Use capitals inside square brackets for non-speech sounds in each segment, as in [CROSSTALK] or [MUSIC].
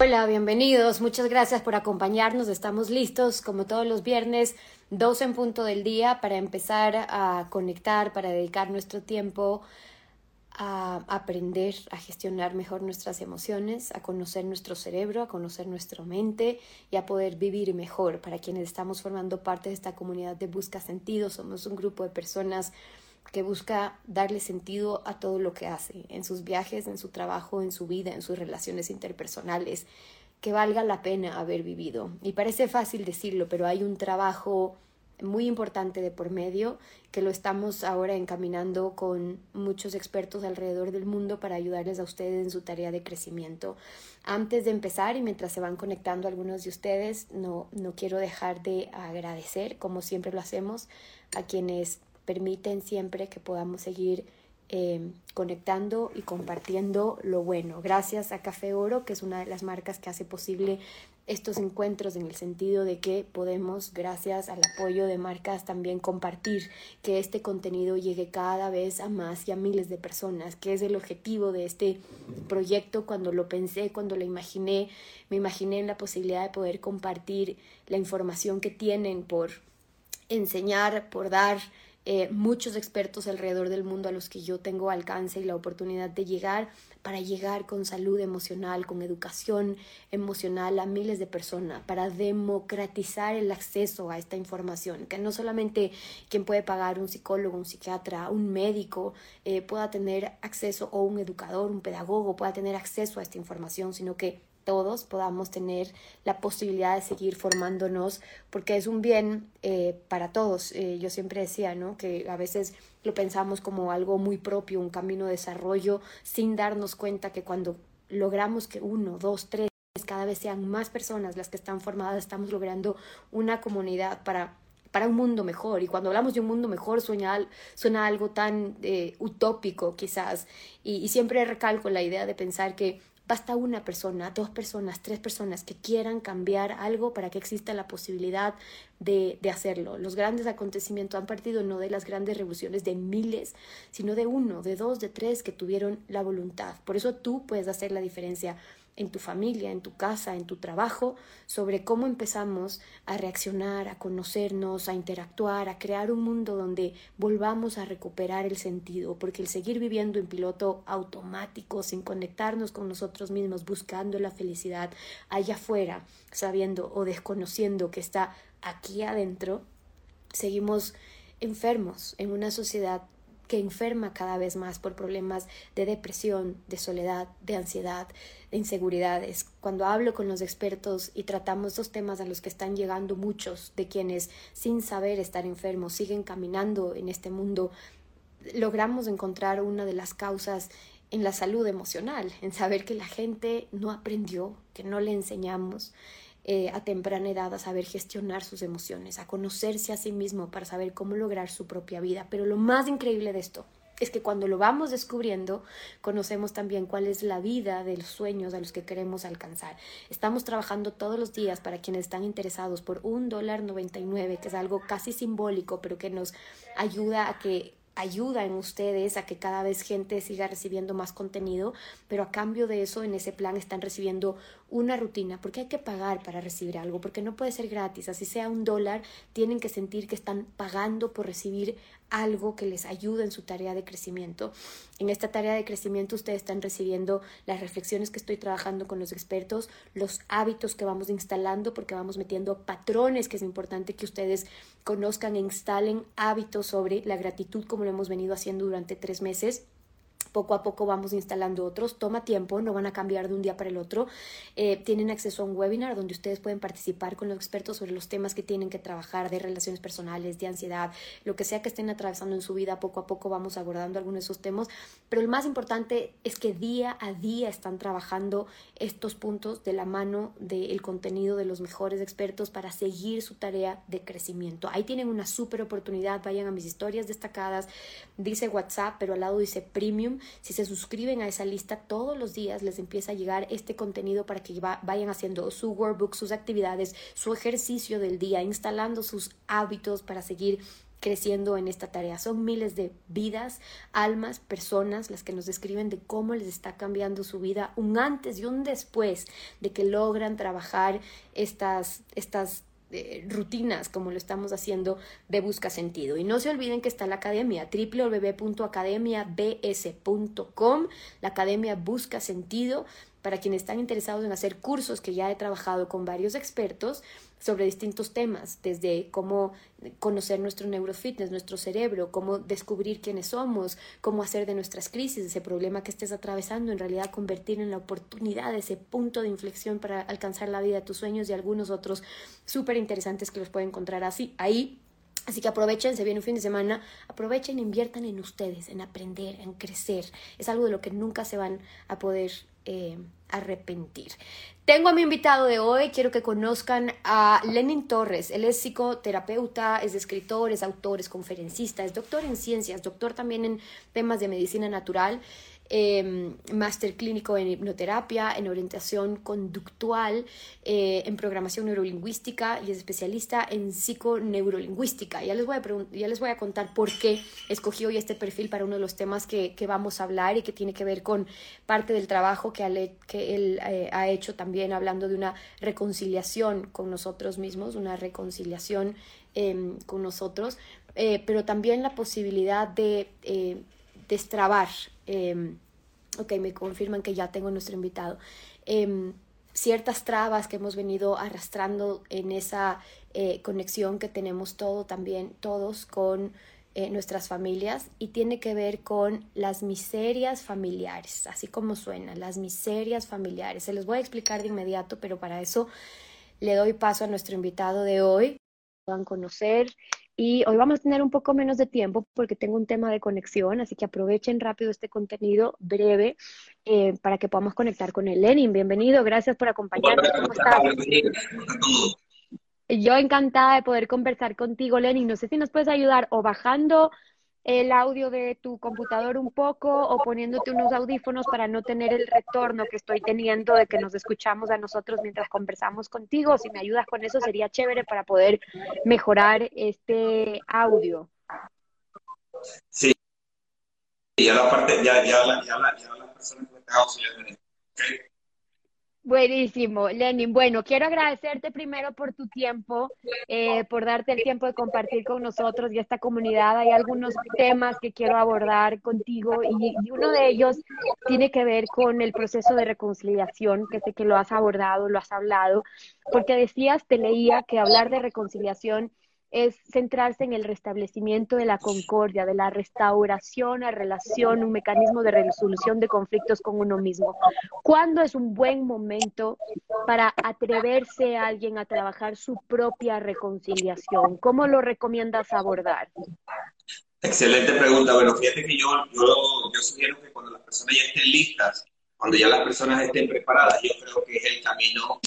Hola, bienvenidos. Muchas gracias por acompañarnos. Estamos listos, como todos los viernes, dos en punto del día, para empezar a conectar, para dedicar nuestro tiempo a aprender a gestionar mejor nuestras emociones, a conocer nuestro cerebro, a conocer nuestra mente y a poder vivir mejor. Para quienes estamos formando parte de esta comunidad de Busca Sentido, somos un grupo de personas que busca darle sentido a todo lo que hace, en sus viajes, en su trabajo, en su vida, en sus relaciones interpersonales, que valga la pena haber vivido. Y parece fácil decirlo, pero hay un trabajo muy importante de por medio que lo estamos ahora encaminando con muchos expertos alrededor del mundo para ayudarles a ustedes en su tarea de crecimiento. Antes de empezar y mientras se van conectando algunos de ustedes, no, no quiero dejar de agradecer, como siempre lo hacemos, a quienes permiten siempre que podamos seguir eh, conectando y compartiendo lo bueno. Gracias a Café Oro, que es una de las marcas que hace posible estos encuentros en el sentido de que podemos, gracias al apoyo de marcas, también compartir que este contenido llegue cada vez a más y a miles de personas, que es el objetivo de este proyecto. Cuando lo pensé, cuando lo imaginé, me imaginé en la posibilidad de poder compartir la información que tienen por enseñar, por dar, eh, muchos expertos alrededor del mundo a los que yo tengo alcance y la oportunidad de llegar para llegar con salud emocional, con educación emocional a miles de personas, para democratizar el acceso a esta información, que no solamente quien puede pagar un psicólogo, un psiquiatra, un médico eh, pueda tener acceso o un educador, un pedagogo pueda tener acceso a esta información, sino que todos podamos tener la posibilidad de seguir formándonos, porque es un bien eh, para todos. Eh, yo siempre decía, ¿no? Que a veces lo pensamos como algo muy propio, un camino de desarrollo, sin darnos cuenta que cuando logramos que uno, dos, tres, cada vez sean más personas las que están formadas, estamos logrando una comunidad para para un mundo mejor. Y cuando hablamos de un mundo mejor suena, suena algo tan eh, utópico quizás. Y, y, siempre recalco la idea de pensar que Basta una persona, dos personas, tres personas que quieran cambiar algo para que exista la posibilidad de, de, hacerlo. Los grandes acontecimientos han partido no de las grandes revoluciones de miles, sino de uno, de dos, de tres que tuvieron la voluntad. Por eso tú puedes hacer la diferencia en tu familia, en tu casa, en tu trabajo, sobre cómo empezamos a reaccionar, a conocernos, a interactuar, a crear un mundo donde volvamos a recuperar el sentido, porque el seguir viviendo en piloto automático, sin conectarnos con nosotros mismos, buscando la felicidad allá afuera, sabiendo o desconociendo que está aquí adentro, seguimos enfermos en una sociedad que enferma cada vez más por problemas de depresión, de soledad, de ansiedad, de inseguridades. Cuando hablo con los expertos y tratamos estos temas a los que están llegando muchos de quienes sin saber estar enfermos siguen caminando en este mundo, logramos encontrar una de las causas en la salud emocional, en saber que la gente no aprendió, que no le enseñamos, eh, a temprana edad a saber gestionar sus emociones, a conocerse a sí mismo para saber cómo lograr su propia vida. Pero lo más increíble de esto es que cuando lo vamos descubriendo, conocemos también cuál es la vida de los sueños a los que queremos alcanzar. Estamos trabajando todos los días para quienes están interesados por un dólar 99, que es algo casi simbólico, pero que nos ayuda a que ayuda en ustedes a que cada vez gente siga recibiendo más contenido, pero a cambio de eso en ese plan están recibiendo una rutina, porque hay que pagar para recibir algo, porque no puede ser gratis, así sea un dólar, tienen que sentir que están pagando por recibir algo que les ayude en su tarea de crecimiento. En esta tarea de crecimiento ustedes están recibiendo las reflexiones que estoy trabajando con los expertos, los hábitos que vamos instalando, porque vamos metiendo patrones que es importante que ustedes conozcan e instalen hábitos sobre la gratitud como lo hemos venido haciendo durante tres meses poco a poco vamos instalando otros, toma tiempo, no van a cambiar de un día para el otro. Eh, tienen acceso a un webinar donde ustedes pueden participar con los expertos sobre los temas que tienen que trabajar de relaciones personales, de ansiedad, lo que sea que estén atravesando en su vida, poco a poco vamos abordando algunos de esos temas, pero el más importante es que día a día están trabajando estos puntos de la mano del contenido de los mejores expertos para seguir su tarea de crecimiento. Ahí tienen una súper oportunidad, vayan a mis historias destacadas, dice WhatsApp, pero al lado dice Premium si se suscriben a esa lista todos los días, les empieza a llegar este contenido para que vayan haciendo su workbook, sus actividades, su ejercicio del día, instalando sus hábitos para seguir creciendo en esta tarea. Son miles de vidas, almas, personas las que nos describen de cómo les está cambiando su vida un antes y un después de que logran trabajar estas, estas rutinas como lo estamos haciendo de Busca Sentido. Y no se olviden que está la academia www.academiabs.com. La academia Busca Sentido para quienes están interesados en hacer cursos que ya he trabajado con varios expertos sobre distintos temas, desde cómo conocer nuestro neurofitness, nuestro cerebro, cómo descubrir quiénes somos, cómo hacer de nuestras crisis, ese problema que estés atravesando, en realidad convertir en la oportunidad, ese punto de inflexión para alcanzar la vida tus sueños y algunos otros súper interesantes que los pueden encontrar así ahí. Así que aprovechen, se viene un fin de semana, aprovechen, inviertan en ustedes, en aprender, en crecer. Es algo de lo que nunca se van a poder eh, arrepentir. Tengo a mi invitado de hoy, quiero que conozcan a Lenin Torres. Él es psicoterapeuta, es escritor, es autor, es conferencista, es doctor en ciencias, doctor también en temas de medicina natural eh, máster clínico en hipnoterapia, en orientación conductual, eh, en programación neurolingüística y es especialista en psiconeurolingüística. Ya les, voy a ya les voy a contar por qué escogí hoy este perfil para uno de los temas que, que vamos a hablar y que tiene que ver con parte del trabajo que, que él eh, ha hecho también hablando de una reconciliación con nosotros mismos, una reconciliación em, con nosotros, eh, pero también la posibilidad de destrabar Em, ok, me confirman que ya tengo nuestro invitado. Em, ciertas trabas que hemos venido arrastrando en esa eh, conexión que tenemos todo también, todos con eh, nuestras familias y tiene que ver con las miserias familiares, así como suena, las miserias familiares. Se los voy a explicar de inmediato, pero para eso le doy paso a nuestro invitado de hoy. Puedan conocer y hoy vamos a tener un poco menos de tiempo porque tengo un tema de conexión, así que aprovechen rápido este contenido breve eh, para que podamos conectar con el Lenin. Bienvenido, gracias por acompañarnos. ¿Cómo estás? Yo encantada de poder conversar contigo, Lenin. No sé si nos puedes ayudar o bajando el audio de tu computador un poco o poniéndote unos audífonos para no tener el retorno que estoy teniendo de que nos escuchamos a nosotros mientras conversamos contigo. Si me ayudas con eso sería chévere para poder mejorar este audio. Sí. Ya la persona que. Buenísimo, Lenin. Bueno, quiero agradecerte primero por tu tiempo, eh, por darte el tiempo de compartir con nosotros y esta comunidad. Hay algunos temas que quiero abordar contigo y, y, uno de ellos tiene que ver con el proceso de reconciliación, que sé que lo has abordado, lo has hablado, porque decías, te leía que hablar de reconciliación es centrarse en el restablecimiento de la concordia, de la restauración a relación, un mecanismo de resolución de conflictos con uno mismo. ¿Cuándo es un buen momento para atreverse a alguien a trabajar su propia reconciliación? ¿Cómo lo recomiendas abordar? Excelente pregunta. Bueno, fíjate que yo, yo, sugiero que cuando las personas ya estén listas, cuando ya las personas estén preparadas, yo creo que es el camino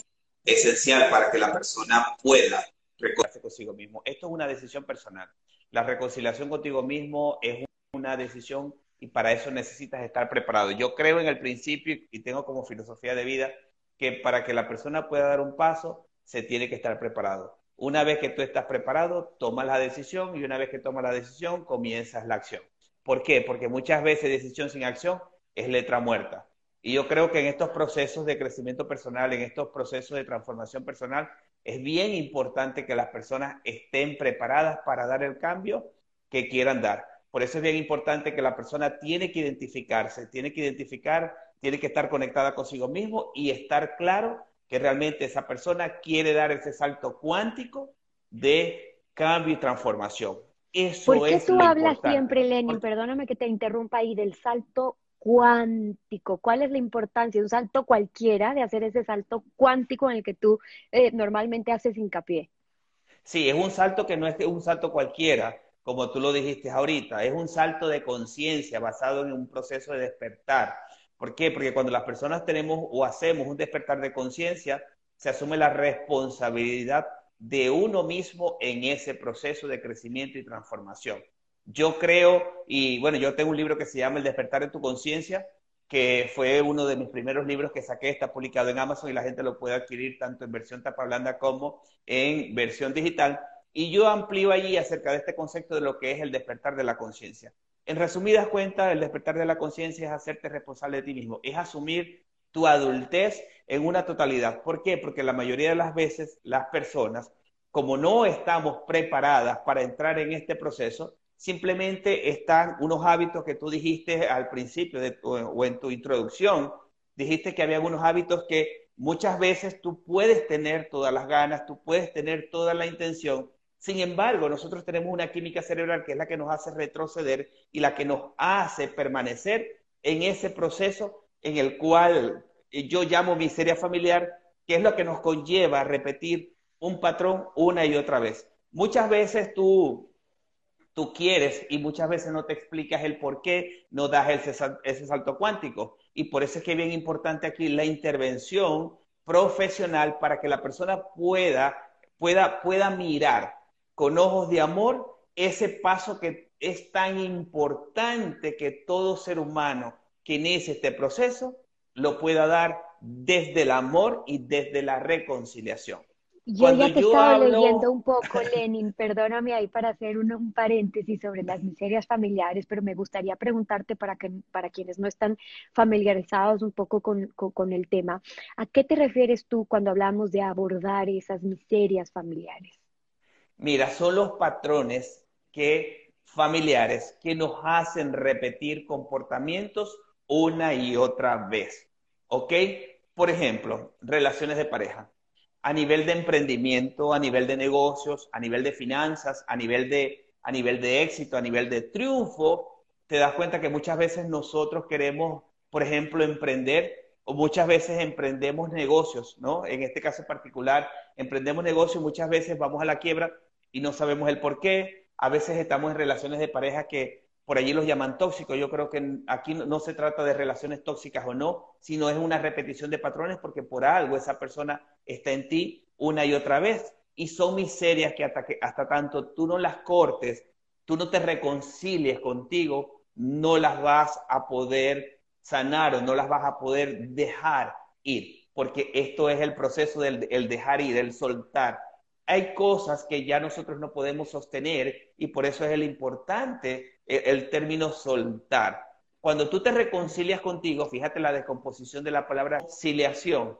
esencial para que la persona pueda reconciliarse consigo mismo. Esto es una decisión personal. La reconciliación contigo mismo es una decisión y para eso necesitas estar preparado. Yo creo en el principio y tengo como filosofía de vida que para que la persona pueda dar un paso, se tiene que estar preparado. Una vez que tú estás preparado, tomas la decisión y una vez que tomas la decisión, comienzas la acción. ¿Por qué? Porque muchas veces decisión sin acción es letra muerta. Y yo creo que en estos procesos de crecimiento personal, en estos procesos de transformación personal, es bien importante que las personas estén preparadas para dar el cambio que quieran dar. Por eso es bien importante que la persona tiene que identificarse, tiene que identificar, tiene que estar conectada consigo mismo y estar claro que realmente esa persona quiere dar ese salto cuántico de cambio y transformación. Eso ¿Por qué tú hablas siempre, Lenin, perdóname que te interrumpa ahí, del salto cuántico. ¿Cuál es la importancia? Un salto cualquiera de hacer ese salto cuántico en el que tú eh, normalmente haces hincapié. Sí, es un salto que no es un salto cualquiera, como tú lo dijiste ahorita, es un salto de conciencia basado en un proceso de despertar. ¿Por qué? Porque cuando las personas tenemos o hacemos un despertar de conciencia, se asume la responsabilidad de uno mismo en ese proceso de crecimiento y transformación. Yo creo, y bueno, yo tengo un libro que se llama El despertar de tu conciencia, que fue uno de mis primeros libros que saqué, está publicado en Amazon y la gente lo puede adquirir tanto en versión tapa blanda como en versión digital. Y yo amplío allí acerca de este concepto de lo que es el despertar de la conciencia. En resumidas cuentas, el despertar de la conciencia es hacerte responsable de ti mismo, es asumir tu adultez en una totalidad. ¿Por qué? Porque la mayoría de las veces las personas, como no estamos preparadas para entrar en este proceso, simplemente están unos hábitos que tú dijiste al principio de o en tu introducción, dijiste que había unos hábitos que muchas veces tú puedes tener todas las ganas, tú puedes tener toda la intención, sin embargo, nosotros tenemos una química cerebral que es la que nos hace retroceder y la que nos hace permanecer en ese proceso en el cual yo llamo miseria familiar, que es lo que nos conlleva a repetir un patrón una y otra vez. Muchas veces tú, tú quieres y muchas veces no te explicas el por qué no das ese, salto cuántico. Y por eso es que es bien importante aquí la intervención profesional para que la persona pueda, pueda, pueda mirar con ojos de amor ese paso que es tan importante que todo ser humano que inicie este proceso lo pueda dar desde el amor y desde la reconciliación. Yo ya te estaba leyendo un poco, Lenin, perdóname ahí para hacer un, paréntesis sobre las miserias familiares, pero me gustaría preguntarte para, que, para quienes no están familiarizados un poco con, con el tema, ¿a qué te refieres tú cuando hablamos de abordar esas miserias familiares? Mira, son los patrones que familiares que nos hacen repetir comportamientos una y otra vez. ¿Ok? Por ejemplo, relaciones de pareja. A nivel de emprendimiento, a nivel de negocios, a nivel de finanzas, a nivel de, a nivel de éxito, a nivel de triunfo, te das cuenta que muchas veces nosotros queremos, por ejemplo, emprender o muchas veces emprendemos negocios, ¿no? En este caso particular, emprendemos negocios muchas veces vamos a la quiebra y no sabemos el por qué. A veces estamos en relaciones de pareja que por allí los llaman tóxicos. Yo creo que aquí no se trata de relaciones tóxicas o no, sino es una repetición de patrones porque por algo esa persona está en ti una y otra vez. Y son miserias que hasta, tanto tú no las cortes, tú no te reconcilies contigo, no las vas a poder sanar o no las vas a poder dejar ir, porque esto es el proceso del el dejar ir, el soltar hay cosas que ya nosotros no podemos sostener y por eso es el importante el, el término soltar. Cuando tú te reconcilias contigo, fíjate la descomposición de la palabra conciliación,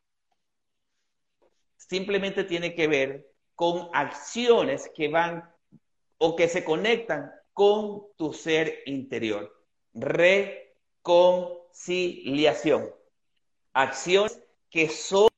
simplemente tiene que ver con acciones que van o que se conectan con tu ser interior. Reconciliación. Acciones que son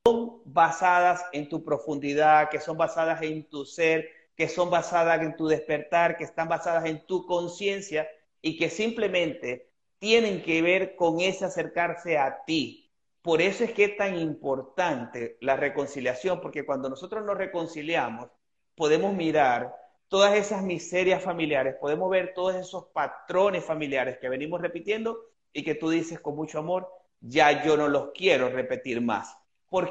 basadas en tu profundidad, que son basadas en tu ser, que son basadas en tu despertar, que están basadas en tu conciencia y que simplemente tienen que ver con ese acercarse a ti. Por eso es que es tan importante la reconciliación, porque cuando nosotros nos reconciliamos, podemos mirar todas esas miserias familiares, podemos ver todos esos patrones familiares que venimos repitiendo y que tú dices con mucho amor, ya yo no los quiero repetir más.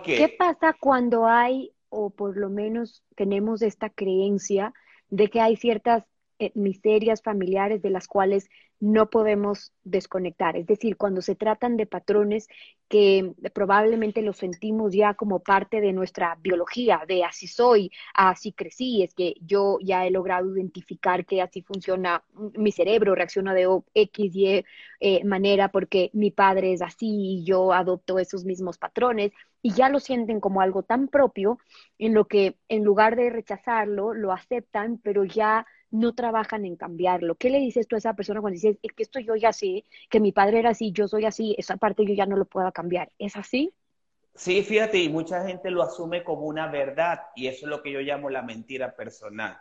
¿Qué pasa cuando hay, o por lo menos tenemos esta creencia de que hay ciertas eh, miserias familiares de las cuales no podemos desconectar. Es decir, cuando se tratan de patrones que probablemente los sentimos ya como parte de nuestra biología, de así soy, así crecí, es que yo ya he logrado identificar que así funciona mi cerebro, reacciona de X, Y eh, manera porque mi padre es así y yo adopto esos mismos patrones y ya lo sienten como algo tan propio en lo que en lugar de rechazarlo, lo aceptan, pero ya no trabajan en cambiarlo. ¿Qué le dices tú a esa persona cuando dices, es que esto yo ya sé, que mi padre era así, yo soy así, esa parte yo ya no lo puedo cambiar? ¿Es así? Sí, fíjate, y mucha gente lo asume como una verdad, y eso es lo que yo llamo la mentira personal.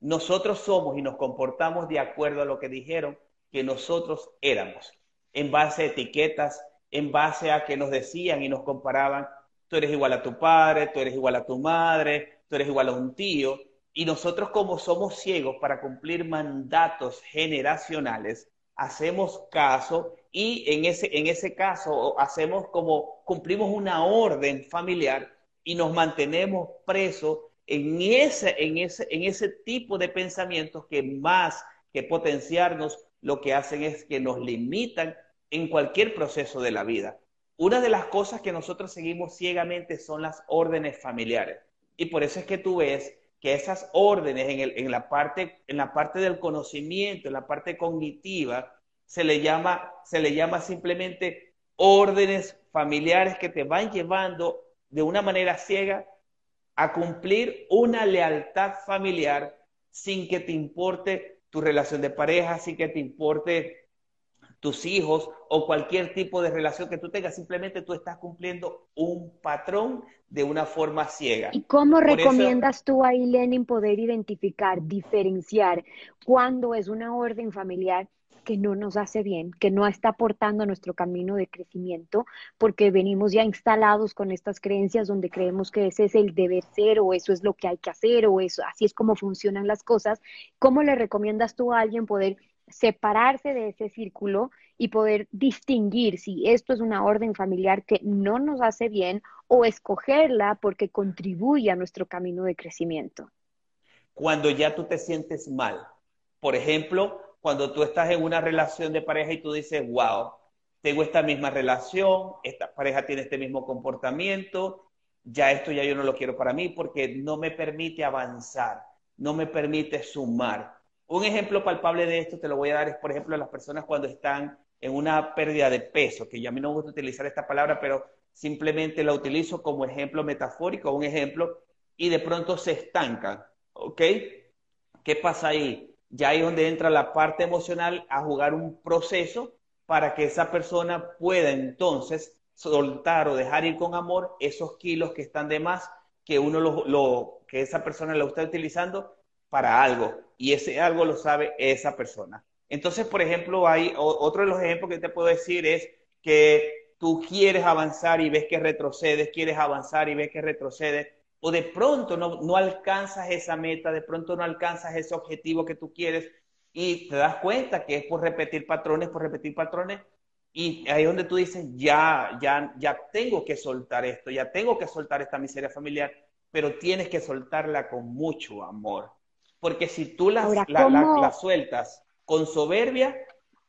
Nosotros somos y nos comportamos de acuerdo a lo que dijeron que nosotros éramos. en base a etiquetas, en base a que nos decían y nos comparaban, tú eres igual a tu padre, tú eres igual a tu madre, tú eres igual a un tío. Y nosotros como somos ciegos para cumplir mandatos generacionales, hacemos caso y en ese, en ese caso hacemos como cumplimos una orden familiar y nos mantenemos presos en ese, en ese, en ese tipo de pensamientos que más que potenciarnos, lo que hacen es que nos limitan en cualquier proceso de la vida. Una de las cosas que nosotros seguimos ciegamente son las órdenes familiares. Y por eso es que tú ves que esas órdenes en, el, en, la, parte, en la parte del conocimiento, en la parte cognitiva, se le llama, se le llama simplemente órdenes familiares que te van llevando de una manera ciega a cumplir una lealtad familiar sin que te importe tu relación de pareja, sin que te importe tus hijos o cualquier tipo de relación que tú tengas, simplemente tú estás cumpliendo un patrón de una forma ciega. ¿Y cómo recomiendas tú ahí, Lenin, poder identificar, diferenciar cuándo es una orden familiar que no nos hace bien, que no está aportando a nuestro camino de crecimiento, porque venimos ya instalados con estas creencias donde creemos que ese es el deber ser o eso es lo que hay que hacer o eso, así es como funcionan las cosas. ¿Cómo le recomiendas tú a alguien poder separarse de ese círculo y poder distinguir si esto es una orden familiar que no nos hace bien o escogerla porque contribuye a nuestro camino de crecimiento? Cuando ya tú te sientes mal. Por ejemplo, cuando tú estás en una relación de pareja y tú dices, wow, tengo esta misma relación, esta pareja tiene este mismo comportamiento, ya esto ya yo no lo quiero para mí porque no me permite avanzar, no me permite sumar. Un ejemplo palpable de esto te lo voy a dar es, por ejemplo, las personas cuando están en una pérdida de peso, que yo a mí no gusta utilizar esta palabra, pero simplemente la utilizo como ejemplo metafórico, un ejemplo, y de pronto se estancan, ¿ok? ¿Qué pasa ahí? ya ahí es donde entra la parte emocional a jugar un proceso para que esa persona pueda entonces soltar o dejar ir con amor esos kilos que están de más que uno lo, que esa persona lo está utilizando para algo y ese algo lo sabe esa persona. Entonces, por ejemplo, hay otro de los ejemplos que te puedo decir es que tú quieres avanzar y ves que retrocedes, quieres avanzar y ves que retrocedes, o de pronto no, alcanzas esa meta, de pronto no alcanzas ese objetivo que tú quieres y te das cuenta que es por repetir patrones, por repetir patrones y ahí es donde tú dices, ya, ya, ya tengo que soltar esto, ya tengo que soltar esta miseria familiar, pero tienes que soltarla con mucho amor. Porque si tú la, la, sueltas con soberbia,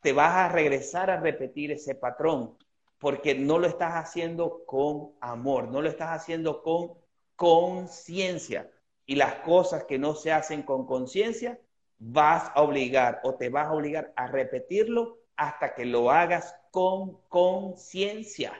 te vas a regresar a repetir ese patrón, porque no lo estás haciendo con amor, no lo estás haciendo con conciencia. Y las cosas que no se hacen con conciencia, vas a obligar o te vas a obligar a repetirlo hasta que lo hagas con conciencia.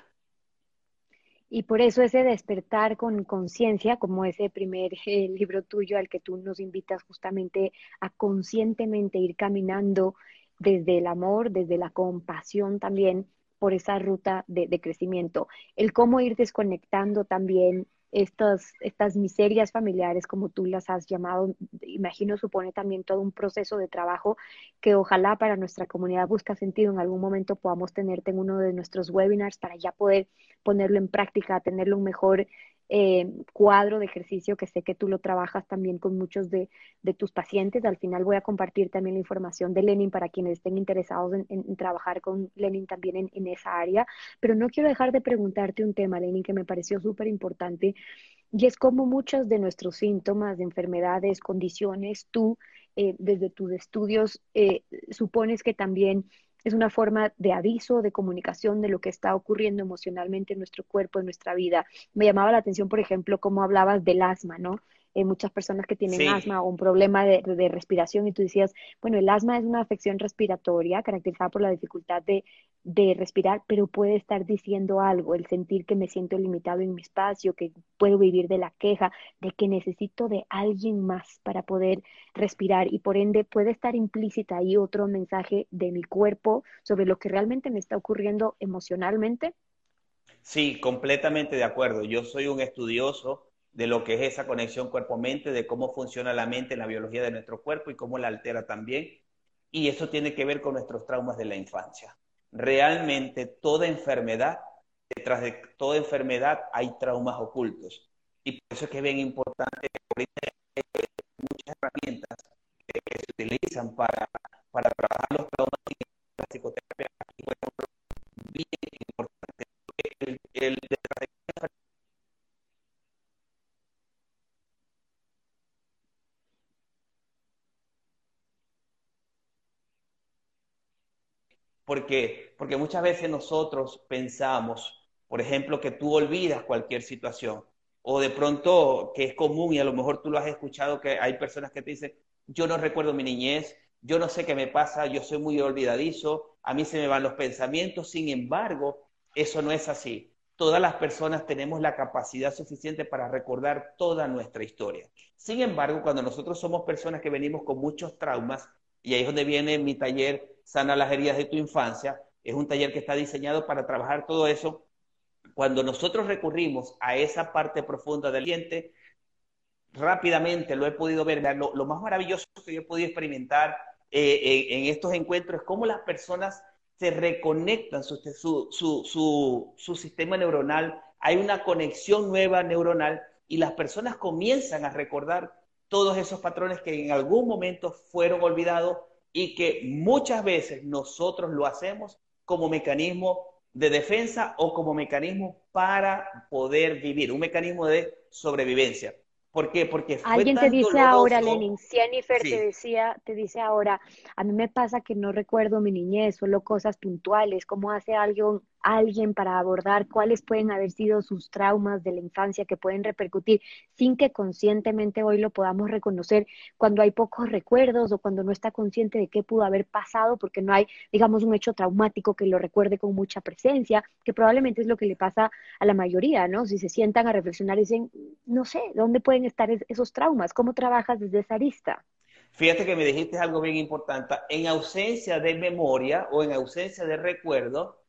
Y por eso ese despertar con conciencia, como ese primer eh, libro tuyo al que tú nos invitas justamente a conscientemente ir caminando desde el amor, desde la compasión también por esa ruta de, de crecimiento. El cómo ir desconectando también estas, estas miserias familiares, como tú las has llamado, imagino supone también todo un proceso de trabajo que ojalá para nuestra comunidad busca sentido en algún momento podamos tenerte en uno de nuestros webinars para ya poder ponerlo en práctica, tenerlo un mejor eh, cuadro de ejercicio que sé que tú lo trabajas también con muchos de, tus pacientes. Al final voy a compartir también la información de Lenin para quienes estén interesados en, trabajar con Lenin también en, esa área. Pero no quiero dejar de preguntarte un tema, Lenin, que me pareció súper importante. Y es como muchos de nuestros síntomas de enfermedades, condiciones, tú eh, desde tus estudios eh, supones que también es una forma de aviso, de comunicación de lo que está ocurriendo emocionalmente en nuestro cuerpo, en nuestra vida. Me llamaba la atención, por ejemplo, cómo hablabas del asma, ¿no? Eh, muchas personas que tienen asma o un problema de, respiración y tú decías, bueno, el asma es una afección respiratoria caracterizada por la dificultad de, de, respirar, pero puede estar diciendo algo, el sentir que me siento limitado en mi espacio, que puedo vivir de la queja, de que necesito de alguien más para poder respirar y por ende puede estar implícita ahí otro mensaje de mi cuerpo sobre lo que realmente me está ocurriendo emocionalmente. Sí, completamente de acuerdo. Yo soy un estudioso de lo que es esa conexión cuerpo-mente, de cómo funciona la mente en la biología de nuestro cuerpo y cómo la altera también. Y eso tiene que ver con nuestros traumas de la infancia. realmente toda enfermedad, detrás de toda enfermedad hay traumas ocultos. Y por eso es que es bien importante, muchas herramientas que, se utilizan para, para trabajar los traumas y la psicoterapia. bien importante. El, el, Porque, porque muchas veces nosotros pensamos, por ejemplo, que tú olvidas cualquier situación, o de pronto que es común y a lo mejor tú lo has escuchado, que hay personas que te dicen, yo no recuerdo mi niñez, yo no sé qué me pasa, yo soy muy olvidadizo, a mí se me van los pensamientos, sin embargo, eso no es así. Todas las personas tenemos la capacidad suficiente para recordar toda nuestra historia. Sin embargo, cuando nosotros somos personas que venimos con muchos traumas, y ahí es donde viene mi taller Sana las heridas de tu infancia. Es un taller que está diseñado para trabajar todo eso. Cuando nosotros recurrimos a esa parte profunda del diente, rápidamente lo he podido ver. Lo, más maravilloso que yo he podido experimentar eh, en, estos encuentros es cómo las personas se reconectan su, su, su, sistema neuronal. Hay una conexión nueva neuronal y las personas comienzan a recordar todos esos patrones que en algún momento fueron olvidados y que muchas veces nosotros lo hacemos como mecanismo de defensa o como mecanismo para poder vivir, un mecanismo de sobrevivencia. ¿Por qué? Porque alguien te dice ahora, Lenin, Jennifer te decía, te dice ahora, a mí me pasa que no recuerdo mi niñez, solo cosas puntuales, ¿cómo hace alguien alguien para abordar cuáles pueden haber sido sus traumas de la infancia que pueden repercutir sin que conscientemente hoy lo podamos reconocer cuando hay pocos recuerdos o cuando no está consciente de qué pudo haber pasado porque no hay, digamos, un hecho traumático que lo recuerde con mucha presencia, que probablemente es lo que le pasa a la mayoría, ¿no? Si se sientan a reflexionar y dicen, no sé, ¿dónde pueden estar esos traumas? ¿Cómo trabajas desde esa arista? Fíjate que me dijiste algo bien importante. En ausencia de memoria o en ausencia de recuerdo,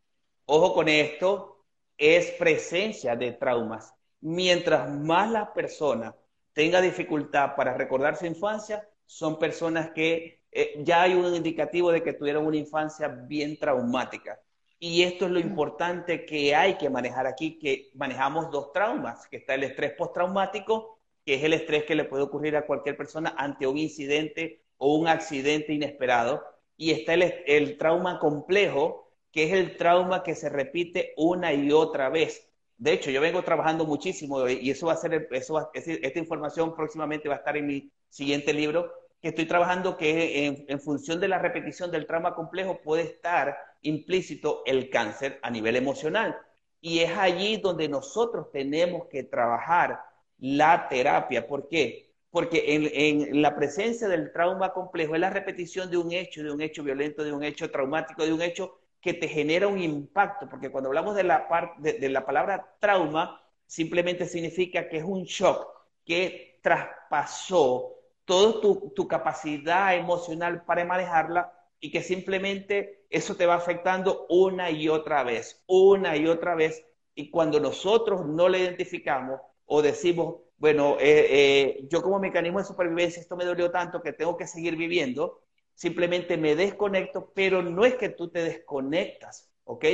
ojo con esto, es presencia de traumas. Mientras más la persona tenga dificultad para recordar su infancia, son personas que eh, ya hay un indicativo de que tuvieron una infancia bien traumática. Y esto es lo importante que hay que manejar aquí, que manejamos dos traumas, que está el estrés postraumático, que es el estrés que le puede ocurrir a cualquier persona ante un incidente o un accidente inesperado, y está el, el trauma complejo, que es el trauma que se repite una y otra vez. De hecho, yo vengo trabajando muchísimo y eso va a ser, eso esta información próximamente va a estar en mi siguiente libro, que estoy trabajando que en, en función de la repetición del trauma complejo puede estar implícito el cáncer a nivel emocional. Y es allí donde nosotros tenemos que trabajar la terapia. ¿Por qué? Porque en, en, la presencia del trauma complejo es la repetición de un hecho, de un hecho violento, de un hecho traumático, de un hecho que te genera un impacto, porque cuando hablamos de la, de, la palabra trauma, simplemente significa que es un shock que traspasó toda tu, tu, capacidad emocional para manejarla y que simplemente eso te va afectando una y otra vez, una y otra vez. Y cuando nosotros no lo identificamos o decimos, bueno, eh, eh, yo como mecanismo de supervivencia esto me dolió tanto que tengo que seguir viviendo, simplemente me desconecto, pero no es que tú te desconectas, ¿ok?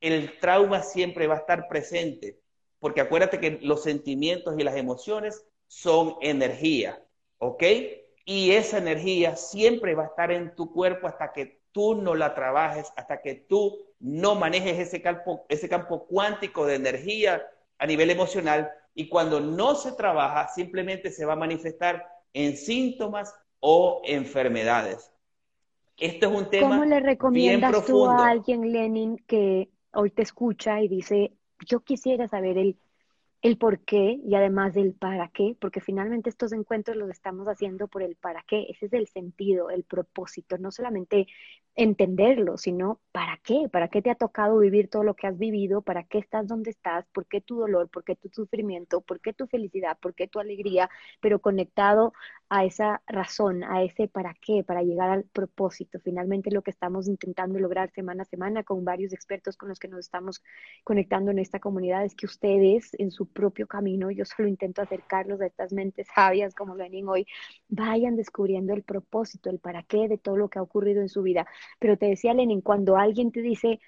El trauma siempre va a estar presente, porque acuérdate que los sentimientos y las emociones son energía, ¿ok? Y esa energía siempre va a estar en tu cuerpo hasta que tú no la trabajes, hasta que tú no manejes ese campo, ese campo cuántico de energía a nivel emocional. Y cuando no se trabaja, simplemente se va a manifestar en síntomas o enfermedades. Esto es un tema. ¿Cómo le recomiendas tú a alguien, Lenin, que hoy te escucha y dice, yo quisiera saber el, el por qué y además del para qué, porque finalmente estos encuentros los estamos haciendo por el para qué, ese es el sentido, el propósito, no solamente entenderlo, sino para qué, para qué te ha tocado vivir todo lo que has vivido, para qué estás donde estás, por qué tu dolor, por qué tu sufrimiento, por qué tu felicidad, por qué tu alegría, pero conectado a esa razón, a ese para qué, para llegar al propósito. Finalmente lo que estamos intentando lograr semana a semana con varios expertos con los que nos estamos conectando en esta comunidad es que ustedes en su propio camino, yo solo intento acercarlos a estas mentes sabias como Lenin hoy, vayan descubriendo el propósito, el para qué de todo lo que ha ocurrido en su vida pero te decía Lenin, cuando alguien te dice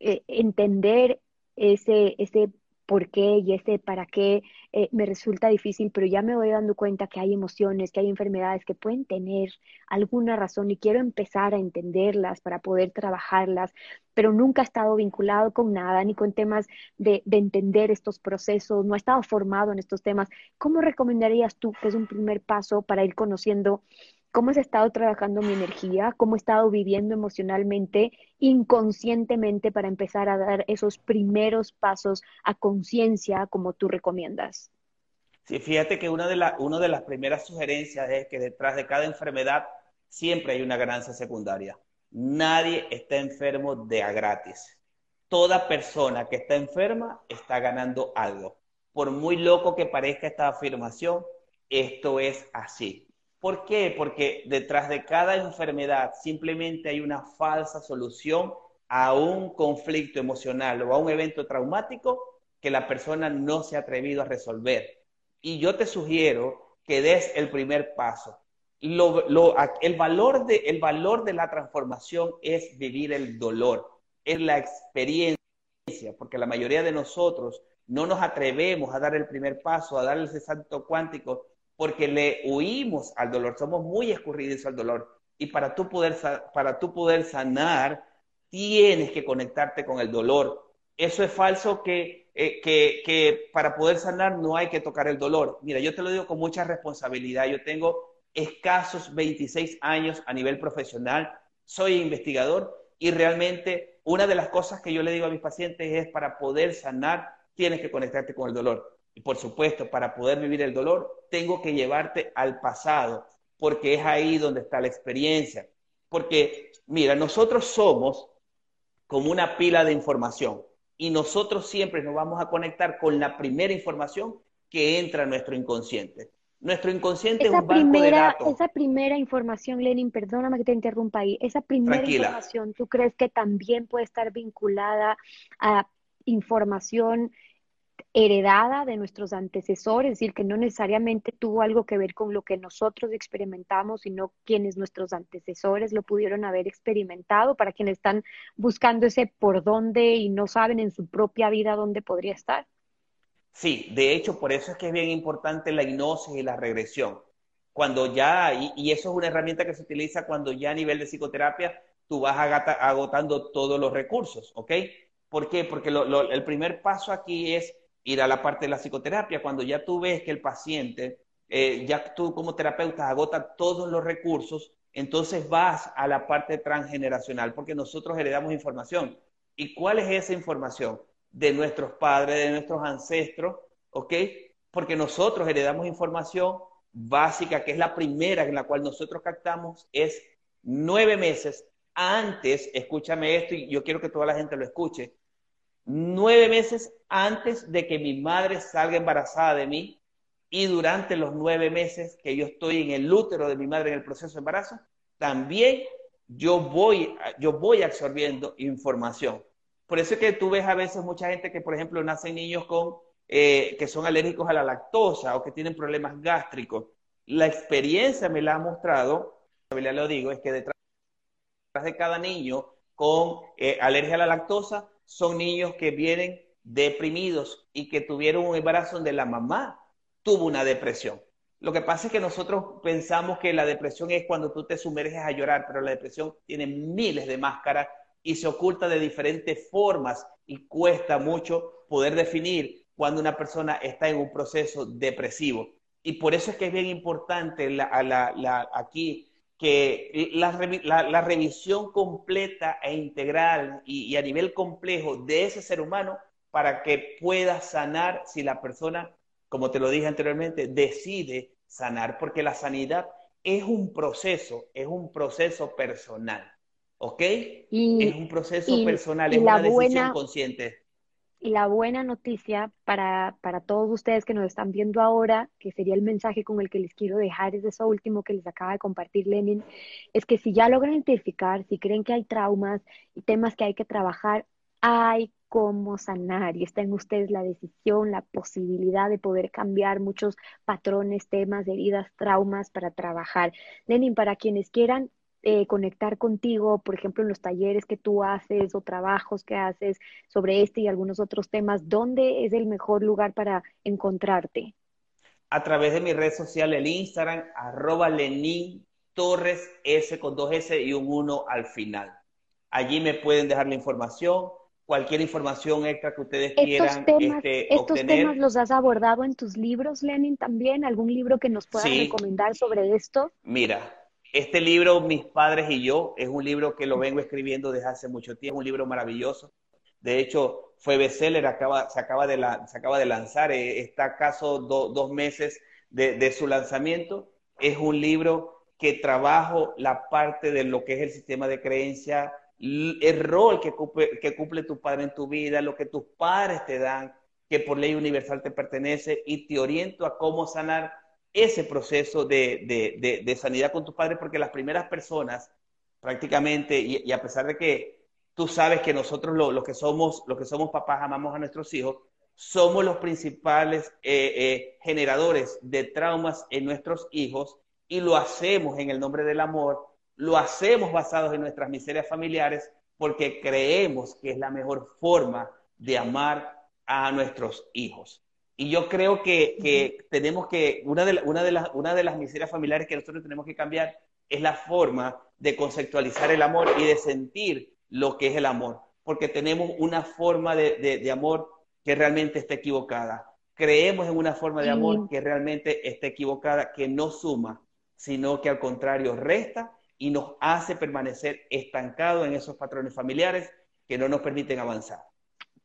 eh, entender ese, ese por qué y ese para qué eh, me resulta difícil, pero ya me voy dando cuenta que hay emociones, que hay enfermedades que pueden tener alguna razón y quiero empezar a entenderlas para poder trabajarlas, pero nunca he estado vinculado con nada ni con temas de, de entender estos procesos, no he estado formado en estos temas. ¿Cómo recomendarías tú que es un primer paso para ir conociendo cómo has estado trabajando mi energía, cómo he estado viviendo emocionalmente, inconscientemente para empezar a dar esos primeros pasos a conciencia como tú recomiendas. Sí, fíjate que una de, la, una de las primeras sugerencias es que detrás de cada enfermedad siempre hay una ganancia secundaria. Nadie está enfermo de a gratis. Toda persona que está enferma está ganando algo. Por muy loco que parezca esta afirmación, esto es así. ¿Por qué? Porque detrás de cada enfermedad simplemente hay una falsa solución a un conflicto emocional o a un evento traumático que la persona no se ha atrevido a resolver. Y yo te sugiero que des el primer paso. el, valor de, el valor de la transformación es vivir el dolor, es la experiencia, porque la mayoría de nosotros no nos atrevemos a dar el primer paso, a dar ese salto cuántico porque le huimos al dolor, somos muy escurridizos al dolor. Y para tú poder, para tú poder sanar, tienes que conectarte con el dolor. Eso es falso que, eh, que, que para poder sanar no hay que tocar el dolor. Mira, yo te lo digo con mucha responsabilidad. Yo tengo escasos 26 años a nivel profesional, soy investigador y realmente una de las cosas que yo le digo a mis pacientes es para poder sanar, tienes que conectarte con el dolor. Y por supuesto, para poder vivir el dolor, tengo que llevarte al pasado, porque es ahí donde está la experiencia. Porque, mira, nosotros somos como una pila de información y nosotros siempre nos vamos a conectar con la primera información que entra a nuestro inconsciente. Nuestro inconsciente esa es un banco primera, de datos. Esa primera información, Lenin, perdóname que te interrumpa ahí, esa primera información, ¿tú crees que también puede estar vinculada a información heredada de nuestros antecesores, es decir, que no necesariamente tuvo algo que ver con lo que nosotros experimentamos, sino quienes nuestros antecesores lo pudieron haber experimentado, para quienes están buscando ese por dónde y no saben en su propia vida dónde podría estar. Sí, de hecho, por eso es que es bien importante la hipnosis y la regresión. Cuando ya, y, eso es una herramienta que se utiliza cuando ya a nivel de psicoterapia tú vas agotando todos los recursos, ¿ok? ¿Por qué? Porque el primer paso aquí es ir a la parte de la psicoterapia, cuando ya tú ves que el paciente, eh, ya tú como terapeuta agota todos los recursos, entonces vas a la parte transgeneracional, porque nosotros heredamos información. ¿Y cuál es esa información? De nuestros padres, de nuestros ancestros, ¿ok? Porque nosotros heredamos información básica, que es la primera en la cual nosotros captamos, es nueve meses antes, escúchame esto y yo quiero que toda la gente lo escuche, nueve meses antes de que mi madre salga embarazada de mí y durante los nueve meses que yo estoy en el útero de mi madre en el proceso de embarazo, también yo voy, yo voy absorbiendo información. Por eso es que tú ves a veces mucha gente que, por ejemplo, nacen niños con, eh, que son alérgicos a la lactosa o que tienen problemas gástricos. La experiencia me la ha mostrado, ya lo digo, es que detrás de cada niño con eh, alergia a la lactosa son niños que vienen deprimidos y que tuvieron un embarazo donde la mamá tuvo una depresión. Lo que pasa es que nosotros pensamos que la depresión es cuando tú te sumerges a llorar, pero la depresión tiene miles de máscaras y se oculta de diferentes formas y cuesta mucho poder definir cuando una persona está en un proceso depresivo. Y por eso es que es bien importante la, aquí que la, revisión completa e integral y, a nivel complejo de ese ser humano para que pueda sanar si la persona, como te lo dije anteriormente, decide sanar, porque la sanidad es un proceso, es un proceso personal, ¿ok? es un proceso personal, es una decisión consciente. Y la buena noticia para, para, todos ustedes que nos están viendo ahora, que sería el mensaje con el que les quiero dejar, es eso último que les acaba de compartir Lenin, es que si ya logran identificar, si creen que hay traumas y temas que hay que trabajar, hay cómo sanar y está en ustedes la decisión, la posibilidad de poder cambiar muchos patrones, temas, heridas, traumas para trabajar. Lenin, para quienes quieran eh, conectar contigo, por ejemplo, en los talleres que tú haces o trabajos que haces sobre este y algunos otros temas, ¿dónde es el mejor lugar para encontrarte? A través de mi red social, el Instagram, arroba Lenín Torres S con dos S y un 1 al final. Allí me pueden dejar la información, cualquier información extra que ustedes quieran este, ¿Estos temas los has abordado en tus libros, Lenin, también? ¿Algún libro que nos puedas recomendar sobre esto? Mira, este libro, Mis Padres y Yo, es un libro que lo vengo escribiendo desde hace mucho tiempo, un libro maravilloso. De hecho, fue bestseller, se, acaba de se acaba de lanzar, eh, está acaso dos meses de, de su lanzamiento. Es un libro que trabajo la parte de lo que es el sistema de creencia, el rol que cumple, que cumple tu padre en tu vida, lo que tus padres te dan, que por ley universal te pertenece, y te oriento a cómo sanar ese proceso de, sanidad con tus padres, porque las primeras personas, prácticamente, y, a pesar de que tú sabes que nosotros los que somos, los que somos papás amamos a nuestros hijos, somos los principales eh, eh, generadores de traumas en nuestros hijos y lo hacemos en el nombre del amor lo hacemos basados en nuestras miserias familiares porque creemos que es la mejor forma de amar a nuestros hijos. Y yo creo que, tenemos que, una de, una, de las, una de las miserias familiares que nosotros tenemos que cambiar es la forma de conceptualizar el amor y de sentir lo que es el amor, porque tenemos una forma de, amor que realmente está equivocada. Creemos en una forma de amor que realmente está equivocada, que no suma, sino que al contrario resta y nos hace permanecer estancados en esos patrones familiares que no nos permiten avanzar.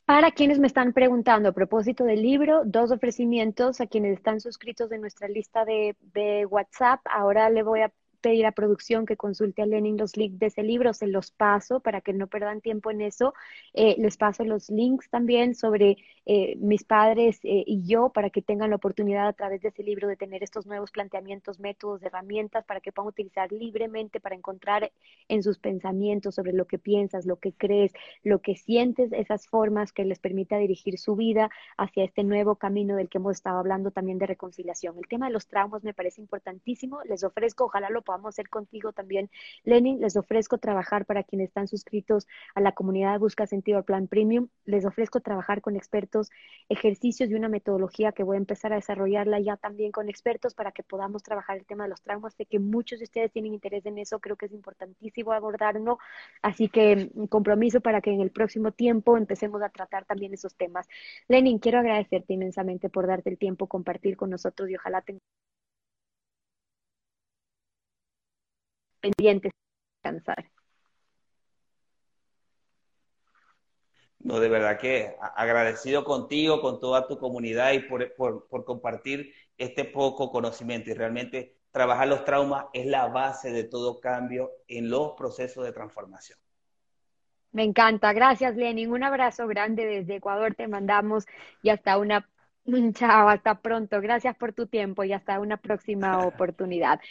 Para quienes me están preguntando a propósito del libro, dos ofrecimientos a quienes están suscritos de nuestra lista de, de WhatsApp. Ahora le voy a pedir a producción que consulte a Lenin los links de ese libro, se los paso para que no perdan tiempo en eso. Eh, les paso los links también sobre eh, mis padres eh, y yo para que tengan la oportunidad a través de ese libro de tener estos nuevos planteamientos, métodos, herramientas para que puedan utilizar libremente para encontrar en sus pensamientos sobre lo que piensas, lo que crees, lo que sientes, esas formas que les permita dirigir su vida hacia este nuevo camino del que hemos estado hablando también de reconciliación. El tema de los traumas me parece importantísimo, les ofrezco, ojalá lo podamos hacer contigo también. Lenin, les ofrezco trabajar para quienes están suscritos a la comunidad Busca Sentido al Plan Premium. Les ofrezco trabajar con expertos, ejercicios y una metodología que voy a empezar a desarrollarla ya también con expertos para que podamos trabajar el tema de los traumas. Sé que muchos de ustedes tienen interés en eso, creo que es importantísimo abordarlo. Así que mm, compromiso para que en el próximo tiempo empecemos a tratar también esos temas. Lenin, quiero agradecerte inmensamente por darte el tiempo, compartir con nosotros y ojalá te pendientes de alcanzar. No, de verdad que agradecido contigo, con toda tu comunidad y por, por, compartir este poco conocimiento. Y realmente trabajar los traumas es la base de todo cambio en los procesos de transformación. Me encanta. Gracias, Lenin. Un abrazo grande desde Ecuador. Te mandamos y hasta una [CLEARS THROAT] Chao, hasta pronto. Gracias por tu tiempo y hasta una próxima oportunidad. [LAUGHS]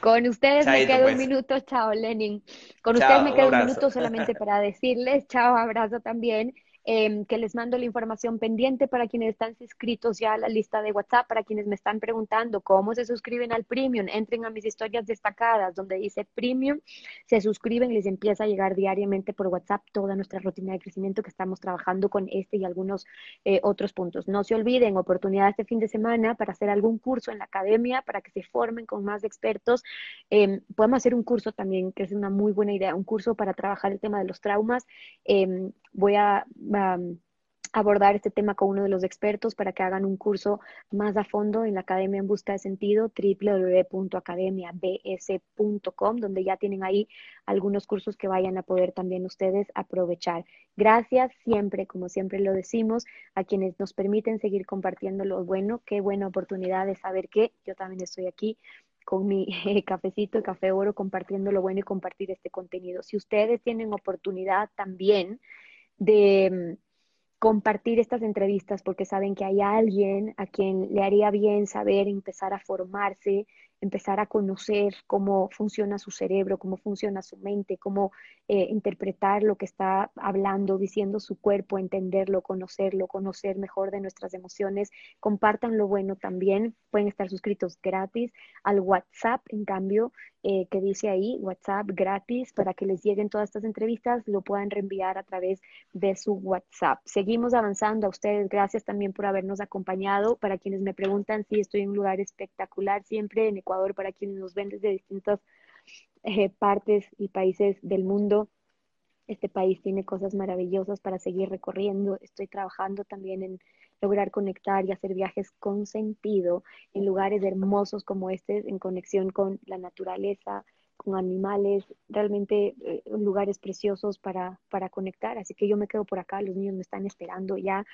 Con ustedes me quedo un pues. minuto, chao Lenin. Con ustedes me quedo un minuto solamente [LAUGHS] para decirles, chao, abrazo también. Em, que les mando la información pendiente para quienes están suscritos ya a la lista de WhatsApp, para quienes me están preguntando cómo se suscriben al Premium, entren a mis historias destacadas donde dice Premium, se suscriben les empieza a llegar diariamente por WhatsApp toda nuestra rutina de crecimiento que estamos trabajando con este y algunos eh, otros puntos. No se olviden, oportunidad este fin de semana para hacer algún curso en la academia, para que se formen con más expertos. Em, podemos hacer un curso también, que es una muy buena idea, un curso para trabajar el tema de los traumas. Em, voy a abordar este tema con uno de los expertos para que hagan un curso más a fondo en la Academia en Busca de Sentido, www.academiabs.com, donde ya tienen ahí algunos cursos que vayan a poder también ustedes aprovechar. Gracias siempre, como siempre lo decimos, a quienes nos permiten seguir compartiendo lo bueno. Qué buena oportunidad de saber que yo también estoy aquí con mi [LAUGHS] cafecito, café oro, compartiendo lo bueno y compartir este contenido. Si ustedes tienen oportunidad también, de mm, compartir estas entrevistas porque saben que hay alguien a quien le haría bien saber empezar a formarse empezar a conocer cómo funciona su cerebro, cómo funciona su mente, cómo eh, interpretar lo que está hablando, diciendo su cuerpo, entenderlo, conocerlo, conocer mejor de nuestras emociones. Compartan lo bueno también. Pueden estar suscritos gratis al WhatsApp, en cambio, eh, que dice ahí, WhatsApp gratis, para que les lleguen todas estas entrevistas, lo puedan reenviar a través de su WhatsApp. Seguimos avanzando a ustedes. Gracias también por habernos acompañado. Para quienes me preguntan si estoy en un lugar espectacular, siempre en Para quienes nos ven desde distintas eh, partes y países del mundo. Este país tiene cosas maravillosas para seguir recorriendo. Estoy trabajando también en lograr conectar y hacer viajes con sentido en lugares hermosos como este, en conexión con la naturaleza, con animales, realmente eh, lugares preciosos para, para conectar. Así que yo me quedo por acá, los niños me están esperando ya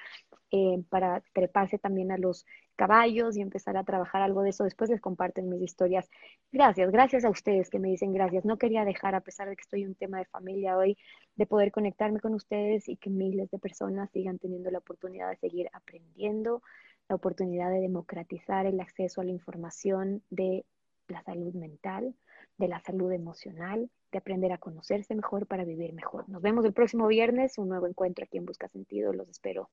eh, para treparse también a los caballos y empezar a trabajar algo de eso. Después les comparten mis historias. Gracias, gracias a ustedes que me dicen gracias. No quería dejar, a pesar de que estoy un tema de familia hoy, de poder conectarme con ustedes y que miles de personas sigan teniendo la oportunidad de seguir aprendiendo, la oportunidad de democratizar el acceso a la información de la salud mental de la salud emocional, de aprender a conocerse mejor para vivir mejor. Nos vemos el próximo viernes, un nuevo encuentro aquí en Busca Sentido, los espero.